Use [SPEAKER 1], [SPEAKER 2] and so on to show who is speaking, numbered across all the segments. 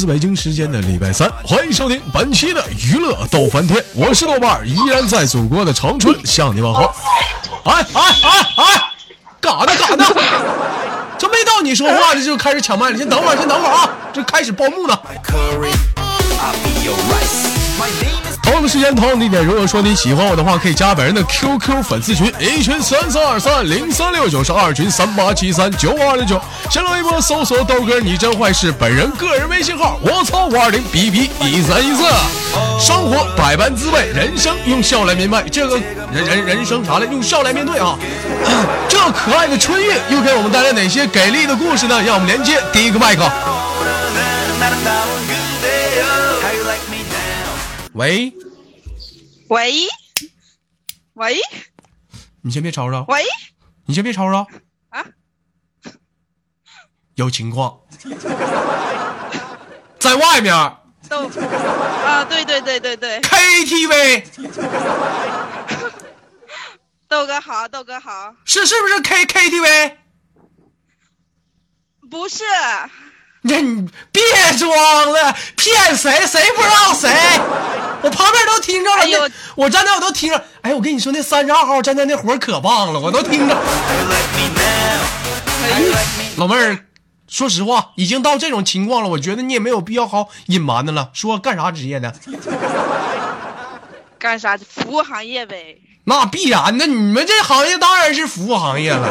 [SPEAKER 1] 自北京时间的礼拜三，欢迎收听本期的娱乐逗翻天，我是豆瓣，依然在祖国的长春向你问好。哎哎哎哎，干啥呢？干啥呢？这没到你说话的就开始抢麦了，先等会儿，先等会儿啊，这开始报幕呢。同样的时间，同样的地点。如果说你喜欢我的话，可以加本人的 QQ 粉丝群，一群三三二三零三六九，是二群三八七三九五二六九。新浪微博搜索豆哥你真坏，是本人个人微信号。我操五二零 B B 一三一四。生活百般滋味，人生用笑来面对。这个人人人生啥来？用笑来面对啊！这可爱的春运又给我们带来哪些给力的故事呢？让我们连接第一个麦克。喂，
[SPEAKER 2] 喂，喂，
[SPEAKER 1] 你先别吵吵，
[SPEAKER 2] 喂，
[SPEAKER 1] 你先别吵吵。
[SPEAKER 2] 啊！
[SPEAKER 1] 有情况，在外面。
[SPEAKER 2] 豆啊，对对对对对
[SPEAKER 1] ，KTV
[SPEAKER 2] 豆哥好，豆哥好，
[SPEAKER 1] 是是不是 K KTV？
[SPEAKER 2] 不是，
[SPEAKER 1] 那你别装了，骗谁？谁不知道谁？我旁边都听着了，
[SPEAKER 2] 哎
[SPEAKER 1] 我站那我都听着。哎，我跟你说，那三十二号站在那活可棒了，我都听着。老妹儿，说实话，已经到这种情况了，我觉得你也没有必要好隐瞒的了。说干啥职业的？
[SPEAKER 2] 干啥？服务行业呗。
[SPEAKER 1] 那必然的，你们这行业当然是服务行业了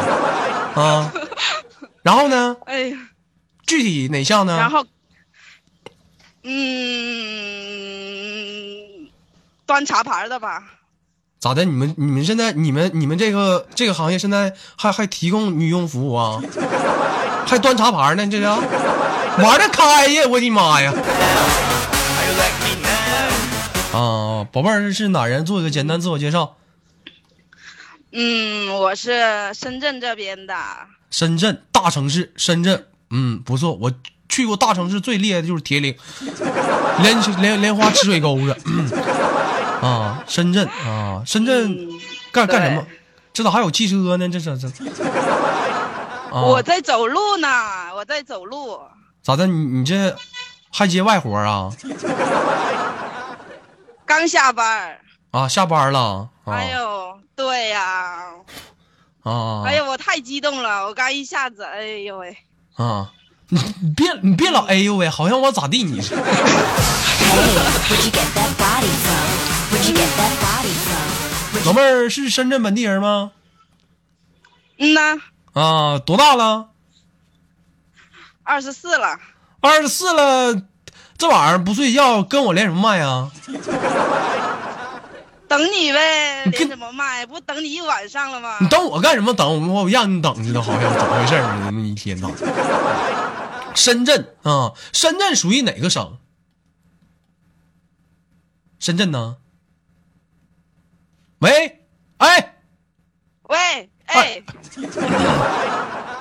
[SPEAKER 1] 啊。然后呢？
[SPEAKER 2] 哎呀，
[SPEAKER 1] 具体哪项呢？
[SPEAKER 2] 然后，嗯，端茶盘的吧？
[SPEAKER 1] 咋的？你们你们现在你们你们这个这个行业现在还还提供女佣服务啊？还端茶盘呢？这是玩的开呀！我的妈呀！啊，宝贝儿是哪人？做一个简单自我介绍。
[SPEAKER 2] 嗯，我是深圳这边的。
[SPEAKER 1] 深圳大城市，深圳，嗯，不错。我去过大城市最厉害的就是铁岭，莲莲莲花池水沟子。啊，深圳啊，深圳
[SPEAKER 2] 嗯
[SPEAKER 1] 干干什么？这咋还有汽车呢？这这这。啊、
[SPEAKER 2] 我在走路呢，我在走路。
[SPEAKER 1] 咋的？你你这还接外活啊？
[SPEAKER 2] 刚下班。
[SPEAKER 1] 啊，下班了。啊、
[SPEAKER 2] 哎呦，对呀、
[SPEAKER 1] 啊！
[SPEAKER 2] 哎呦，我太激动了！我刚一下子，哎呦喂，
[SPEAKER 1] 啊！你你别你别老哎呦喂，好像我咋地你? 老妹儿是深圳本地人吗？
[SPEAKER 2] 嗯呐，
[SPEAKER 1] 啊，多大了？
[SPEAKER 2] 二十四了，
[SPEAKER 1] 二十四了，这晚上不睡觉，跟我连什么麦啊？
[SPEAKER 2] 等你呗，
[SPEAKER 1] 你跟
[SPEAKER 2] 连什么麦？不等你一晚上了吗？
[SPEAKER 1] 你等我干什么？等我，我让你等着的，好像怎么回事儿呢？那一天呐。深圳啊，深圳属于哪个省？深圳呢？喂，哎，
[SPEAKER 2] 喂，哎，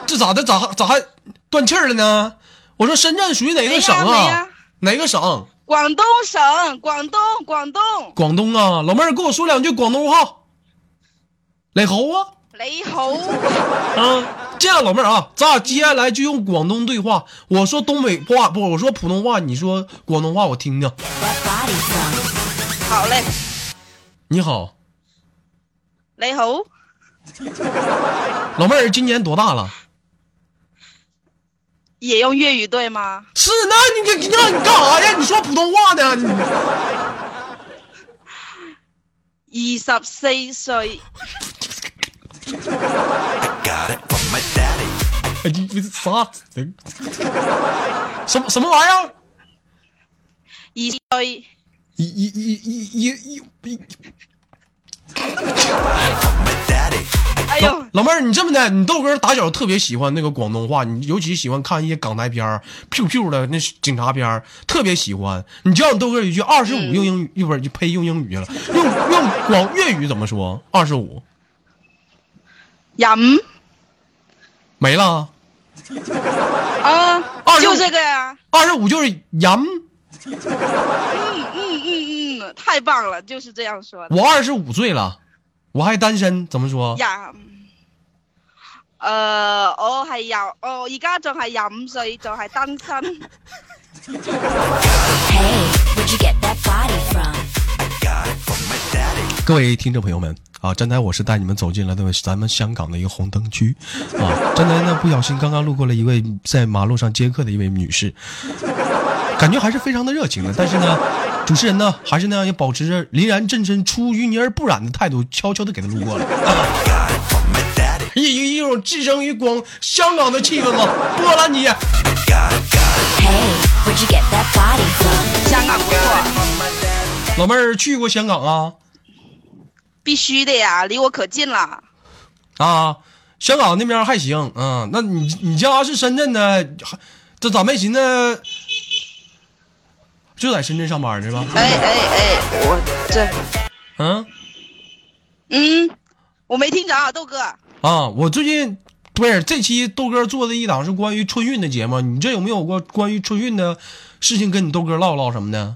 [SPEAKER 1] 这咋的？咋咋还断气儿了呢？我说深圳属于哪个省啊？哪个省？
[SPEAKER 2] 广东省，广东，广东，
[SPEAKER 1] 广东啊！老妹儿，跟我说两句广东话。雷猴啊！
[SPEAKER 2] 雷猴，
[SPEAKER 1] 啊，这样，老妹儿啊，咱俩接下来就用广东对话。我说东北话，不，我说普通话，你说广东话，我听听。
[SPEAKER 2] 好嘞，
[SPEAKER 1] 你好，
[SPEAKER 2] 雷猴，
[SPEAKER 1] 老妹儿，今年多大了？
[SPEAKER 2] 也用粤语对吗？
[SPEAKER 1] 是，那你你让你干啥呀？你说普通话呢？你
[SPEAKER 2] 二十四岁，
[SPEAKER 1] 哎，你你啥？什么什么玩意儿？
[SPEAKER 2] 二歲，
[SPEAKER 1] 一一一一一一一。
[SPEAKER 2] 哎呦，
[SPEAKER 1] 老妹儿，你这么的，你豆哥打小特别喜欢那个广东话，你尤其喜欢看一些港台片儿，Q Q 的那警察片儿，特别喜欢。你叫你豆哥一句二十五用英语，一会儿就呸用英语了，用用广粤语怎么说？二十五。
[SPEAKER 2] 飲
[SPEAKER 1] 没了，
[SPEAKER 2] 啊就这个呀，
[SPEAKER 1] 二十五就是盐。
[SPEAKER 2] 嗯嗯嗯嗯，太棒了，就是这样说的。
[SPEAKER 1] 我二十五岁了，我还单身，怎么说？
[SPEAKER 2] 呀，呃，我係廿，我而家仲系廿五岁，仲系单身。
[SPEAKER 1] 各位听众朋友们啊，刚才我是带你们走进了那个咱们香港的一个红灯区啊，刚才呢不小心刚刚路过了一位在马路上接客的一位女士，感觉还是非常的热情的，但是呢，主持人呢还是那样也保持着凛然正身、出淤泥而不染的态度，悄悄的给他路过了。一一一种置身于广香港的气氛吗？波兰姐
[SPEAKER 3] ，Hey, where'd you get that body from?
[SPEAKER 2] 香港不錯，
[SPEAKER 1] 老妹儿去过香港啊？
[SPEAKER 2] 必须的呀，离我可近了。
[SPEAKER 1] 啊，香港那边还行，嗯，那你你家是深圳的，这咋没寻思就在深圳上班是吧？
[SPEAKER 2] 哎哎哎，我这，
[SPEAKER 1] 嗯
[SPEAKER 2] 嗯，我没听着啊，豆哥。
[SPEAKER 1] 啊，我最近不是这期豆哥做的一档是关于春运的节目，你这有没有过关于春运的事情跟你豆哥唠唠什么的？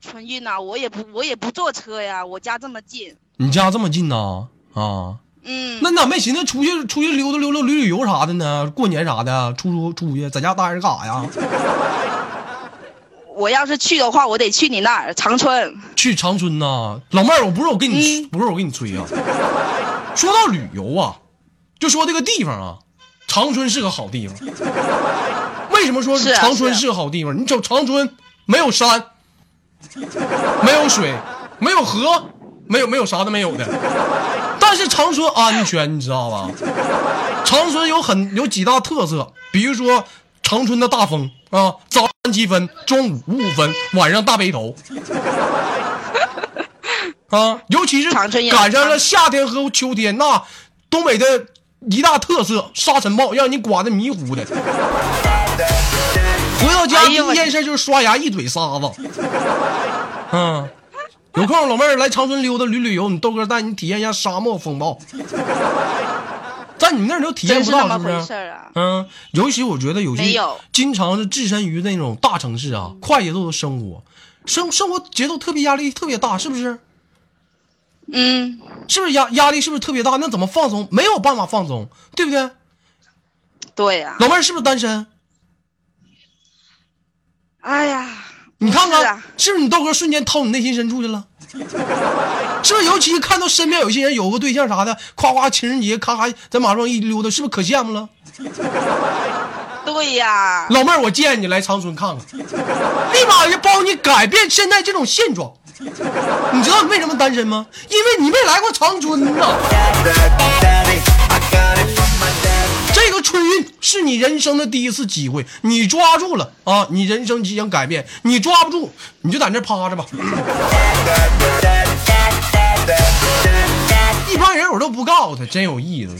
[SPEAKER 2] 春运啊，我也不我也不坐车呀，我家这么近。
[SPEAKER 1] 你家这么近呐？啊，
[SPEAKER 2] 嗯，
[SPEAKER 1] 那你咋没寻思出去出去溜达溜达旅旅游啥的呢？过年啥的，出出出去，在家待着干啥呀？
[SPEAKER 2] 我要是去的话，我得去你那儿长春。
[SPEAKER 1] 去长春呐、老妹儿，我不是我跟你、
[SPEAKER 2] 嗯
[SPEAKER 1] 不是我跟你吹啊。说到旅游啊，就说这个地方啊，长春是个好地方。为什么说长春
[SPEAKER 2] 是
[SPEAKER 1] 个好地方？你瞅长春没有山，没有水，没有河，没有没有啥都没有的。但是长春安全，你知道吧？长春有很有几大特色，比如说长春的大风啊，早上七分，中午五五分，晚上大背头。啊，尤其是赶上了夏天和秋天，那东北的一大特色沙尘暴，让你刮的迷糊的。回到家第一件事就是刷牙，一嘴沙子。嗯，有空老妹儿来长春溜达旅旅游，你豆哥带你体验一下沙漠风暴。在你们那儿都体验不到，
[SPEAKER 2] 是
[SPEAKER 1] 不是？
[SPEAKER 2] 啊？
[SPEAKER 1] 嗯，尤其我觉得有些经常是置身于那种大城市啊，快节奏的生活，生生活节奏特别压力特别大，是不是？
[SPEAKER 2] 嗯，
[SPEAKER 1] 是不是压压力是不是特别大？那怎么放松？没有办法放松，对不对？
[SPEAKER 2] 对呀、
[SPEAKER 1] 老妹儿是不是单身？
[SPEAKER 2] 哎呀，
[SPEAKER 1] 你看看，
[SPEAKER 2] 是啊
[SPEAKER 1] 是不是你豆哥瞬间掏你内心深处去了？是不是？尤其看到身边有些人有个对象啥的，夸夸情人节咔咔在马路上一溜达，是不是可羡慕了？
[SPEAKER 2] 对呀、
[SPEAKER 1] 老妹儿，我建议你来长春看看，立马就帮你改变现在这种现状。你知道你为什么单身吗？因为你没来过长春呐。这个春运是你人生的第一次机会，你抓住了啊，你人生即将改变；你抓不住，你就在那趴着吧。一般人我都不告诉他，真有意思。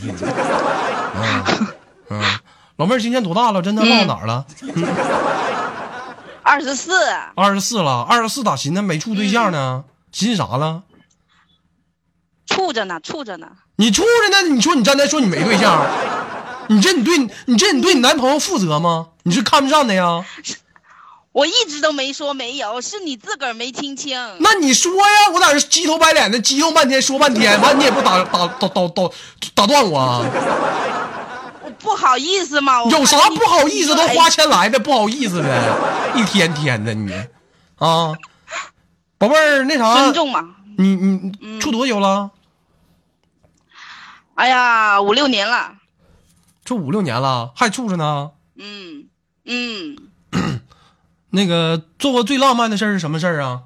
[SPEAKER 1] 老妹儿今年多大了？真的唠哪儿了？
[SPEAKER 2] 二十四，
[SPEAKER 1] 二十四了，二十四咋寻思没处对象呢？寻思啥了？
[SPEAKER 2] 处着呢，处着呢。
[SPEAKER 1] 你处着呢？你说你刚才说你没对象，你这你对你这你对你男朋友负责吗？你是看不上的呀？
[SPEAKER 2] 我一直都没说没有，是你自个儿没听清。
[SPEAKER 1] 那你说呀，我在这鸡头白脸的激动半天说半天，完你也不打打打打打打断我啊？
[SPEAKER 2] 我不好意思嘛，
[SPEAKER 1] 有啥不好意思？都
[SPEAKER 2] 哎
[SPEAKER 1] 花钱来的，不好意思呗？一天天的你啊，宝贝儿，那啥
[SPEAKER 2] 尊，重嘛。
[SPEAKER 1] 你你你处多久了？
[SPEAKER 2] 哎呀，五六年了。
[SPEAKER 1] 处五六年了，还处着呢。
[SPEAKER 2] 嗯嗯，
[SPEAKER 1] 那个做过最浪漫的事儿是什么事儿啊？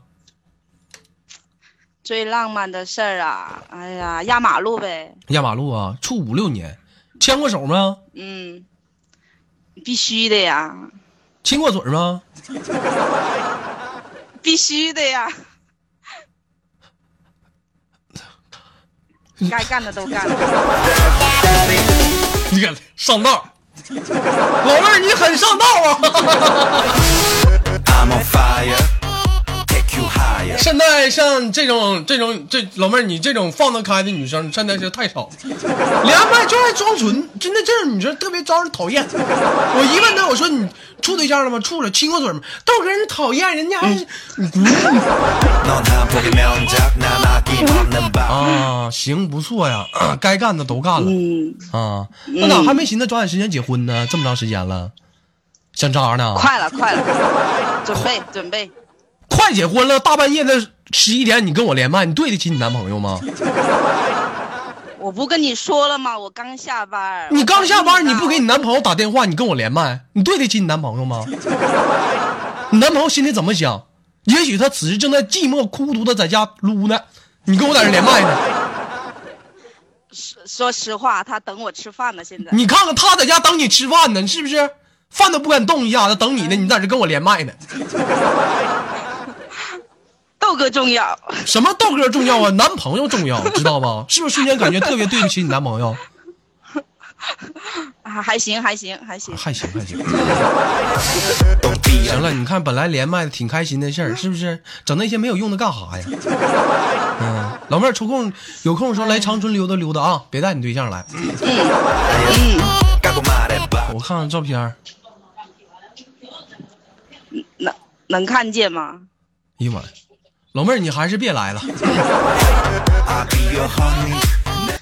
[SPEAKER 2] 最浪漫的事儿啊，哎呀，压马路呗。
[SPEAKER 1] 压马路啊，处五六年，牵过手吗？
[SPEAKER 2] 嗯，必须的呀，
[SPEAKER 1] 亲过嘴吗？
[SPEAKER 2] 必须的呀。该干的都干了。
[SPEAKER 1] 上道，老妹儿你很上道啊！现在像这种这种这老妹儿，你这种放得开的女生，现在是太少了。连麦就爱装纯，真的这种女生特别招人讨厌。我一问她，我说你处对象了吗？处了，亲过嘴吗？豆哥，人讨厌人家还啊！行，不错呀，该干的都干了
[SPEAKER 2] 嗯，
[SPEAKER 1] 啊。那咋还没寻思抓紧时间结婚呢？这么长时间了，想渣呢？
[SPEAKER 2] 快了快了，准备准备。
[SPEAKER 1] 快结婚了，大半夜的十一点你跟我连麦，你对得起你男朋友吗？
[SPEAKER 2] 我不跟你说了吗？我刚下班。
[SPEAKER 1] 你刚下班，你不给你男朋友打电话，你跟我连麦，你对得起你男朋友吗？你男朋友心里怎么想？也许他此时正在寂寞孤独的在家撸呢，你跟我在这连麦呢。
[SPEAKER 2] 说说实话，他等我吃饭呢。现在
[SPEAKER 1] 你看看他在家等你吃饭呢，是不是？饭都不敢动一下，他等你呢，你在这跟我连麦呢。
[SPEAKER 2] 豆哥重要。
[SPEAKER 1] 什么豆哥重要啊？男朋友重要，知道吧？是不是瞬间感觉特别对不起你男朋友？
[SPEAKER 2] 啊，还行还行还行。
[SPEAKER 1] 还行还行。行了，你看本来连麦的挺开心的事儿，是不是？整那些没有用的干啥呀？嗯，老妹儿抽空有空的时候来长春溜达溜达啊，别带你对象来。嗯我看看照片儿，
[SPEAKER 2] 能能看见吗？
[SPEAKER 1] 哎呀妈呀，老妹儿你还是别来了。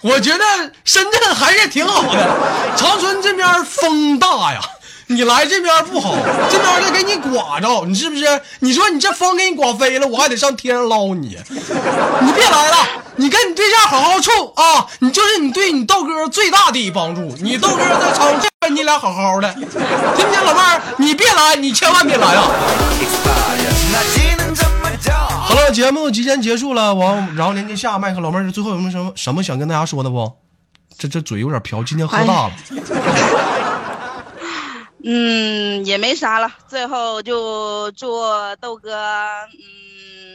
[SPEAKER 1] 我觉得深圳还是挺好的，长春这边风大呀，你来这边不好，这边再给你刮着，你是不是？你说你这风给你刮飞了，我还得上天上捞你，你别来了，你跟你对象好好处啊，你就是你对你豆哥最大的帮助，你豆哥在长春你俩好好的，听不听老妹儿？你别来，你千万别来啊！好了，节目即将结束了，完，然后连接下麦克，老妹儿最后有没有什么什么想跟大家说的不？这这嘴有点瓢，今天喝大了。
[SPEAKER 2] 嗯，也没啥了。最后就祝豆哥，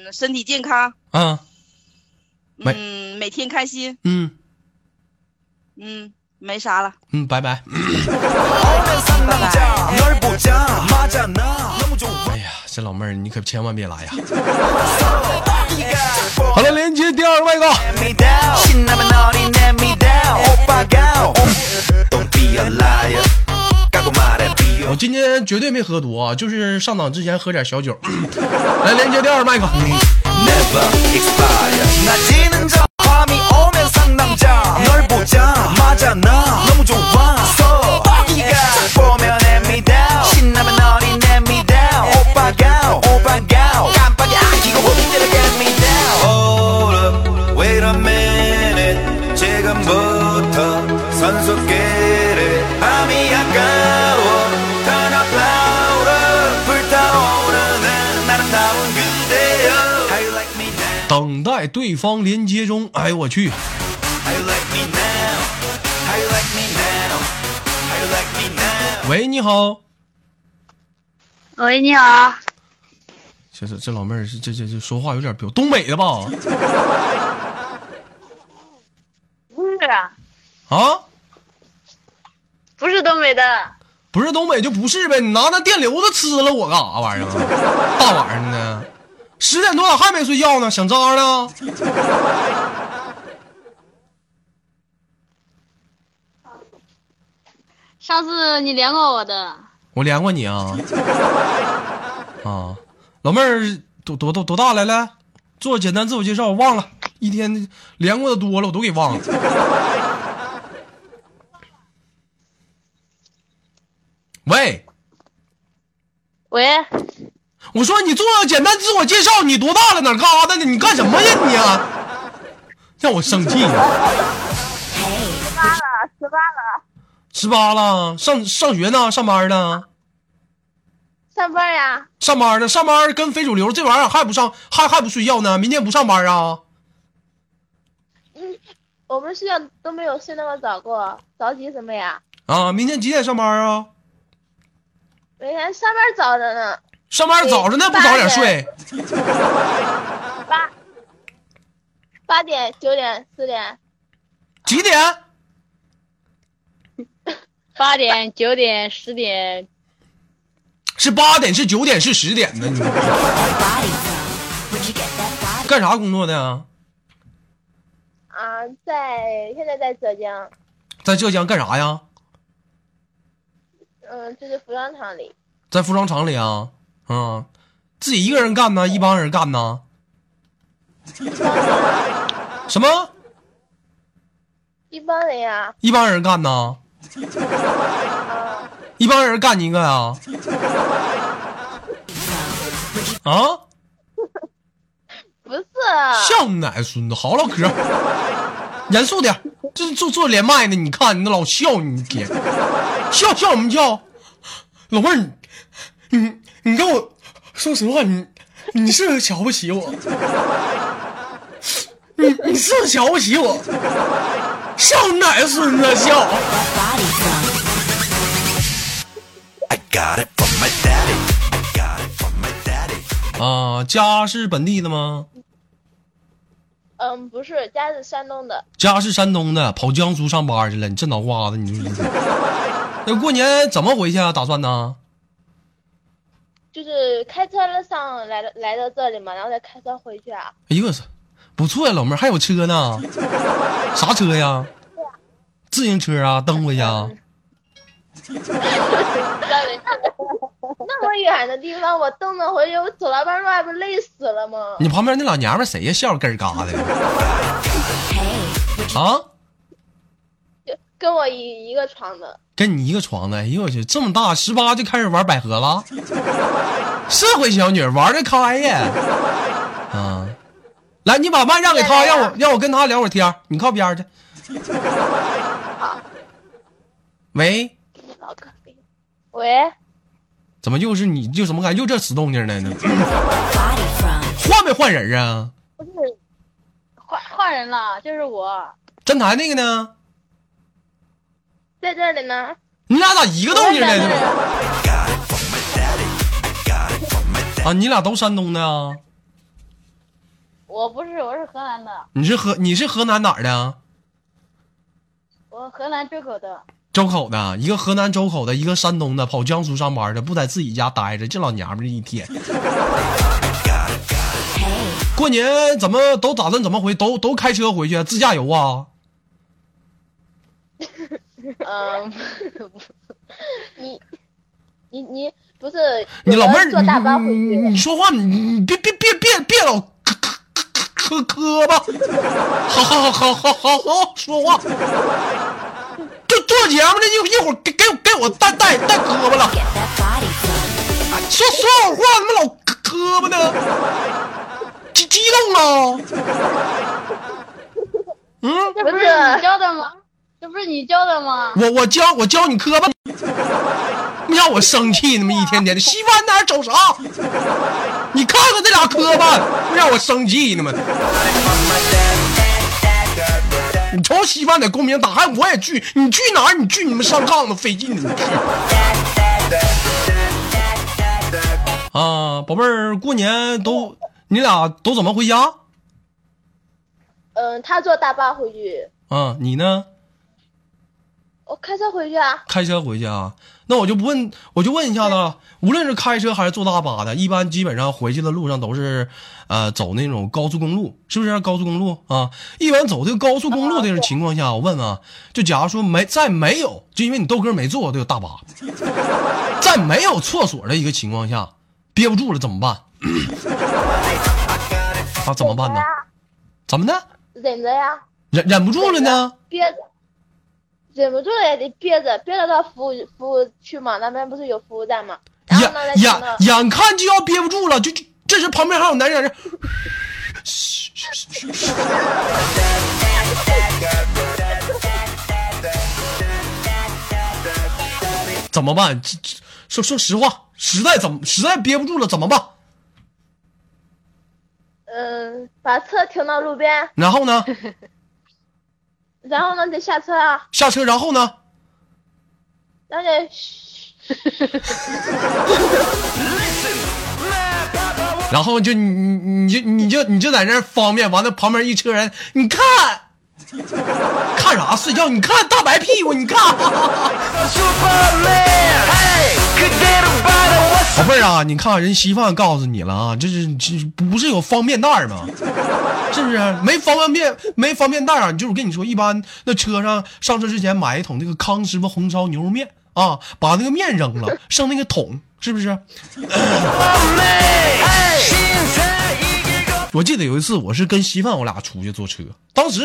[SPEAKER 2] 嗯，身体健康，嗯，每天开心，
[SPEAKER 1] 嗯
[SPEAKER 2] 嗯，没啥了。
[SPEAKER 1] 嗯，拜拜。哎呀，这老妹儿你可千万别来呀！好了，连接第二个麦克。我今天绝对没喝多啊，就是上档之前喝点小酒。来，连接第二个麦克。对方连接中。哎呦我去?喂，你好。
[SPEAKER 4] 喂，你好，
[SPEAKER 1] 这这这老妹儿是这这这说话有点彪，东北的吧？
[SPEAKER 4] 不是啊，
[SPEAKER 1] 啊，
[SPEAKER 4] 不是东北的，
[SPEAKER 1] 不是东北就不是呗，你拿那电流子呲了我干啥玩意儿啊？大晚上的，十点多咋还没睡觉呢？想渣呢？
[SPEAKER 4] 上次你连过我的，
[SPEAKER 1] 我连过你啊？啊，老妹儿多多多多大来了？做简单自我介绍，我忘了，一天连过的多了，我都给忘了。喂，
[SPEAKER 4] 喂，
[SPEAKER 1] 我说你做个简单自我介绍，你多大了？哪儿干啥的呢？你干什么呀你啊？让我生气呀！
[SPEAKER 4] 十八了，
[SPEAKER 1] 十八了，上上学呢？上班呢？
[SPEAKER 4] 上班呀？
[SPEAKER 1] 上班呢？上班跟非主流这玩意儿还不上，还还不睡觉呢？明天不上班啊？
[SPEAKER 4] 嗯我们睡觉都没有睡那么早过，着急什么呀？
[SPEAKER 1] 啊，明天几点上班啊？
[SPEAKER 4] 每天上班早着呢，
[SPEAKER 1] 上班早着呢，不早点睡？
[SPEAKER 4] 八八点、九点、四点，
[SPEAKER 1] 几点？
[SPEAKER 4] 八点、九点、十点，
[SPEAKER 1] 是八点？是九点？是十点呢？你干啥工作的呀？
[SPEAKER 4] 啊，在现在在浙江，
[SPEAKER 1] 在浙江干啥呀？
[SPEAKER 4] 嗯，就是服装厂里，
[SPEAKER 1] 在服装厂里啊？嗯，自己一个人干呢？一帮人干呢？什么？
[SPEAKER 4] 一帮人呀，
[SPEAKER 1] 一帮人干呢？一帮人干你一个呀？啊？
[SPEAKER 4] 不是，
[SPEAKER 1] 像你奶孙子，好好唠嗑，严肃点。这做做连麦呢，你看你那老笑，你天，笑笑什么笑？老妹儿，你你你跟我说实话，你你是不是瞧不起我？你你是不是瞧不起我？笑你奶孙子笑.啊，家是本地的吗？
[SPEAKER 4] 嗯，不是，家是山东的，
[SPEAKER 1] 家是山东的，跑江苏上班去了。你这脑瓜子，你说你 那过年怎么回去啊？打算呢？
[SPEAKER 4] 就是开车上来的来到这里嘛，然后再开车回去啊。
[SPEAKER 1] 哎呦我操，不错呀，老妹儿还有车呢，啥车呀？自行车啊，蹬回去啊？
[SPEAKER 4] 那么远的地方，我蹬着回去，我走到半路还不累死了吗？
[SPEAKER 1] 你旁边那老娘们谁呀？笑根儿嘎的啊？
[SPEAKER 4] 就跟我一一个床的，
[SPEAKER 1] 跟你一个床的，哎呦我去，这么大十八就开始玩百合了？社会小女儿玩的开呀！啊，来，你把麦让给他，让我让我跟他聊会儿天，你靠边去。喂。
[SPEAKER 4] 喂，
[SPEAKER 1] 怎么又是你？就怎么感觉又这死动静呢？换没换人啊？
[SPEAKER 4] 不是换换人了，就是我
[SPEAKER 1] 真台那个呢？
[SPEAKER 4] 在这里呢。
[SPEAKER 1] 你俩咋一个动静呢
[SPEAKER 5] daddy.
[SPEAKER 1] 啊，你俩都山东的啊？
[SPEAKER 4] 我不是，我是河南的，
[SPEAKER 1] 你是河你是河南哪儿的啊？
[SPEAKER 4] 我河南周口的。
[SPEAKER 1] 周口的，一个河南周口的，一个山东的，跑江苏上班的，不在自己家待着，这老娘们儿一天。过年怎么都打算怎么回？都都开车回去，自驾游啊？
[SPEAKER 4] 嗯，你你你不是
[SPEAKER 1] 你老妹儿，
[SPEAKER 4] 坐大巴回
[SPEAKER 1] 你你
[SPEAKER 4] 去？
[SPEAKER 1] 你说话，你你别别别别别老磕磕磕磕吧，好好好好好好说话。就做节目呢，一一会儿给给我给我带带带磕巴了.说说好话怎么老磕磕巴呢？激激动了？嗯，
[SPEAKER 4] 这不是你教的吗？这不是你教的吗？
[SPEAKER 1] 我我教我教你磕巴，你让我生气，那么一天天的，西翻哪儿走啥？你看看这俩磕巴，不让我生气呢吗？你瞅稀饭在公屏打，还我也去，你去哪儿？你去你们上炕子费劲呢。啊，宝贝儿，过年都你俩都怎么回家？
[SPEAKER 4] 嗯，他坐大巴回去，
[SPEAKER 1] 啊，你呢？
[SPEAKER 4] 我开车回去啊。
[SPEAKER 1] 开车回去啊？那我就不问，我就问一下子了，无论是开车还是坐大巴的，一般基本上回去的路上都是，呃，走那种高速公路，是不是？高速公路啊，一般走这个高速公路的情况下，我问啊，就假如说没在没有，就因为你豆哥没坐过这个大巴，在没有厕所的一个情况下，憋不住了怎么办？啊，怎么办呢？怎么的？
[SPEAKER 4] 忍着呀，
[SPEAKER 1] 忍忍不住了呢？
[SPEAKER 4] 憋着，忍不住了也得憋着，憋着到服务服务区嘛，那边不是有服务站嘛？
[SPEAKER 1] 眼
[SPEAKER 4] 呢，
[SPEAKER 1] 眼眼看就要憋不住了，就就这时旁边还有男人在这。怎么办？这这说说实话，实在怎么实在憋不住了怎么办？
[SPEAKER 4] 嗯，把车停到路边，
[SPEAKER 1] 然后呢？
[SPEAKER 4] 然后呢，得下车啊。
[SPEAKER 1] 下车，然后呢？
[SPEAKER 4] 然后
[SPEAKER 1] 就你你你就你就你就在那方便，完了旁边一车人，你看，看啥睡觉？你看大白屁股，你看。
[SPEAKER 5] 宝
[SPEAKER 1] 贝儿啊，你看人稀饭告诉你了啊，这是这不是有方便袋吗？是不是？没方便面，没方便袋啊？就是我跟你说，一般那车上上车之前买一桶那个康师傅红烧牛肉面啊，把那个面扔了，剩那个桶，是不是？我记得有一次，我是跟稀饭我俩出去坐车，当时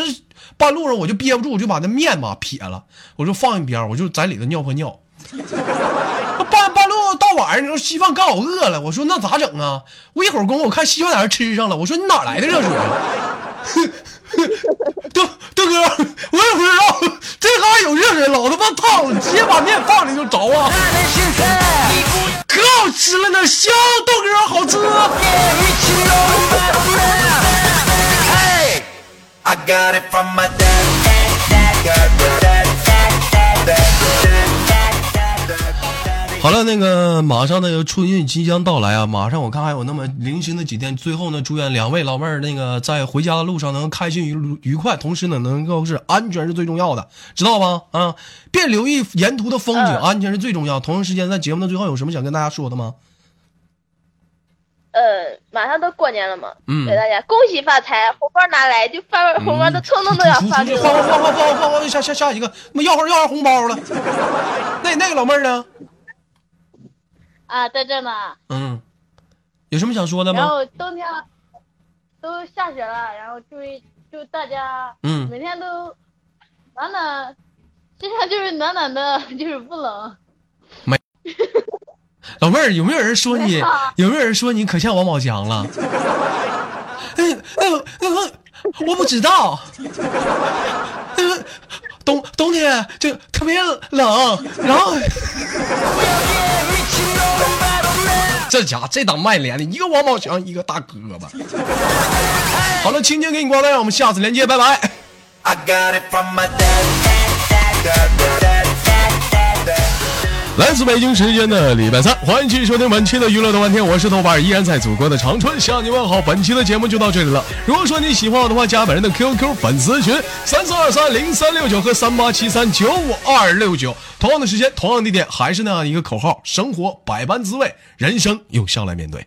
[SPEAKER 1] 半路上我就憋不住，我就把那面吧撇了，我就放一边，我就在里头尿泡尿。半半路到晚上，你说稀饭刚好饿了，我说那咋整啊？我一会儿功夫我看稀饭在那吃上了，我说你哪来的热水啊？豆豆哥，我也不知道，这嘎有热水，老他妈烫了，直接把面放里就着啊！可好吃了呢，香，豆哥好吃。
[SPEAKER 5] I got it from my dad.
[SPEAKER 1] 好了，那个马上那个春运即将到来啊，马上我看还有那么零星的几天，最后呢，祝愿两位老妹儿那个在回家的路上能开心愉愉快，同时呢能够是安全是最重要的，知道吗？啊，别留意沿途的风景，
[SPEAKER 4] 嗯
[SPEAKER 1] 安全是最重要。同一时间，在节目的最后有什么想跟大家说的吗？
[SPEAKER 4] 呃，马上都过年了嘛，
[SPEAKER 1] 嗯
[SPEAKER 4] 给大家恭喜发财，红包拿来，就发红包都冲动都要发给
[SPEAKER 1] 换换
[SPEAKER 4] 我。
[SPEAKER 1] 换换换换换下下下一个，他妈要号要号红包了。那那个老妹儿呢？
[SPEAKER 4] 啊，在这呢。
[SPEAKER 1] 嗯，有什么想说的吗？
[SPEAKER 4] 然后冬天都下雪了，然后注意，祝大家
[SPEAKER 1] 嗯
[SPEAKER 4] 每天都暖暖，身上就是暖暖的，就是不冷。
[SPEAKER 1] 没 老妹儿，有没有人说你？有没有人说你可像王宝强了？哎哎哎，我不知道。那个冬冬天就特别冷，然后 这家伙这档卖脸的，一个王宝强，一个大胳膊。好了，青青给你挂断，我们下次连接，拜拜。
[SPEAKER 5] I got it from my dad.
[SPEAKER 1] 来自北京时间的礼拜三，欢迎继续收听本期的娱乐的半天，我是豆瓣，依然在祖国的长春向你问好。本期的节目就到这里了。如果说你喜欢我的话，加本人的 QQ 粉丝群三四二三零三六九和三八七三九五二六九，同样的时间，同样的地点，还是那样一个口号：生活百般滋味，人生用笑来面对。